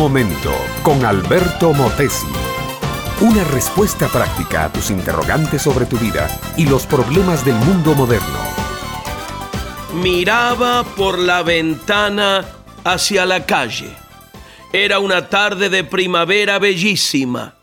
momento con Alberto Motesi. Una respuesta práctica a tus interrogantes sobre tu vida y los problemas del mundo moderno. Miraba por la ventana hacia la calle. Era una tarde de primavera bellísima.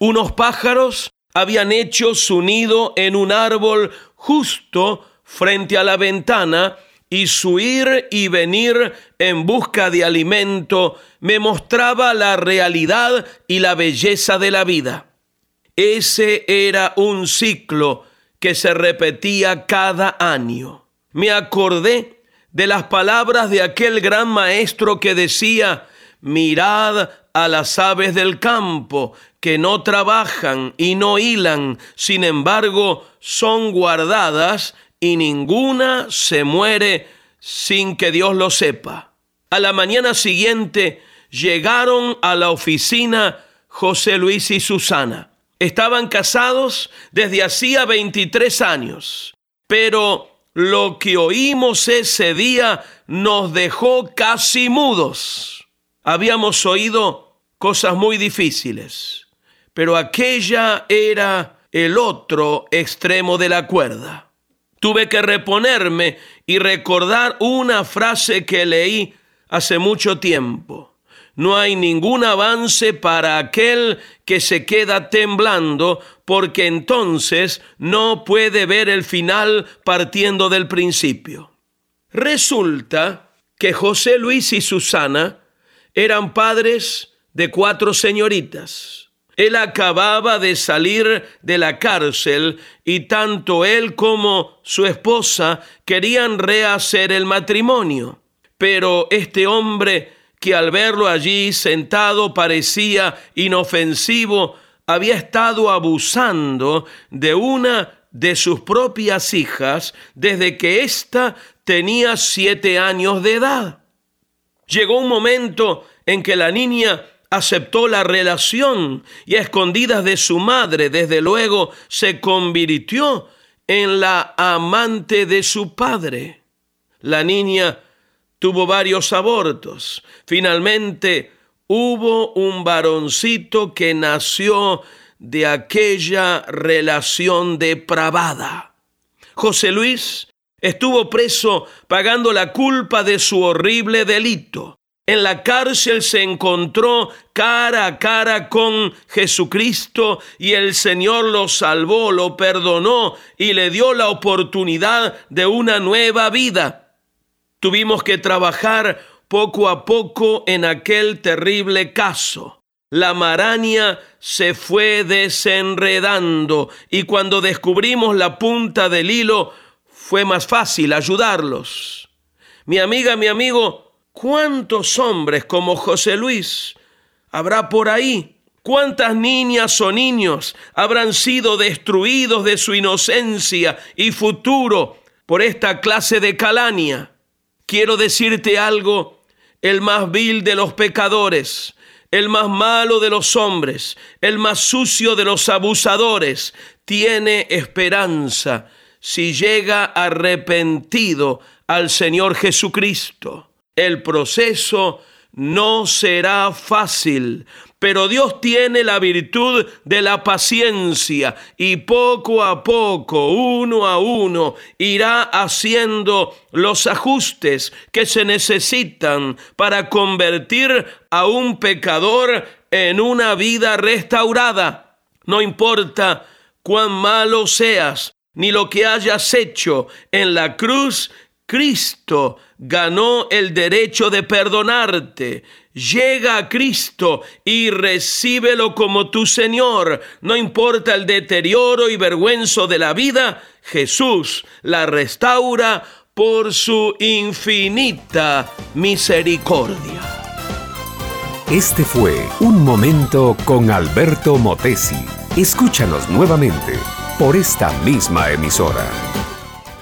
Unos pájaros habían hecho su nido en un árbol justo frente a la ventana y su ir y venir en busca de alimento me mostraba la realidad y la belleza de la vida. Ese era un ciclo que se repetía cada año. Me acordé de las palabras de aquel gran maestro que decía, mirad a las aves del campo, que no trabajan y no hilan, sin embargo son guardadas y ninguna se muere sin que Dios lo sepa. A la mañana siguiente llegaron a la oficina José Luis y Susana. Estaban casados desde hacía 23 años, pero lo que oímos ese día nos dejó casi mudos. Habíamos oído cosas muy difíciles, pero aquella era el otro extremo de la cuerda tuve que reponerme y recordar una frase que leí hace mucho tiempo. No hay ningún avance para aquel que se queda temblando, porque entonces no puede ver el final partiendo del principio. Resulta que José Luis y Susana eran padres de cuatro señoritas. Él acababa de salir de la cárcel y tanto él como su esposa querían rehacer el matrimonio. Pero este hombre, que al verlo allí sentado parecía inofensivo, había estado abusando de una de sus propias hijas desde que ésta tenía siete años de edad. Llegó un momento en que la niña aceptó la relación y a escondidas de su madre, desde luego, se convirtió en la amante de su padre. La niña tuvo varios abortos. Finalmente hubo un varoncito que nació de aquella relación depravada. José Luis estuvo preso pagando la culpa de su horrible delito. En la cárcel se encontró cara a cara con Jesucristo y el Señor lo salvó, lo perdonó y le dio la oportunidad de una nueva vida. Tuvimos que trabajar poco a poco en aquel terrible caso. La maraña se fue desenredando y cuando descubrimos la punta del hilo fue más fácil ayudarlos. Mi amiga, mi amigo, ¿Cuántos hombres como José Luis habrá por ahí? ¿Cuántas niñas o niños habrán sido destruidos de su inocencia y futuro por esta clase de calania? Quiero decirte algo, el más vil de los pecadores, el más malo de los hombres, el más sucio de los abusadores, tiene esperanza si llega arrepentido al Señor Jesucristo. El proceso no será fácil, pero Dios tiene la virtud de la paciencia y poco a poco, uno a uno, irá haciendo los ajustes que se necesitan para convertir a un pecador en una vida restaurada. No importa cuán malo seas, ni lo que hayas hecho en la cruz, Cristo ganó el derecho de perdonarte. Llega a Cristo y recíbelo como tu Señor. No importa el deterioro y vergüenza de la vida, Jesús la restaura por su infinita misericordia. Este fue Un Momento con Alberto Motesi. Escúchanos nuevamente por esta misma emisora.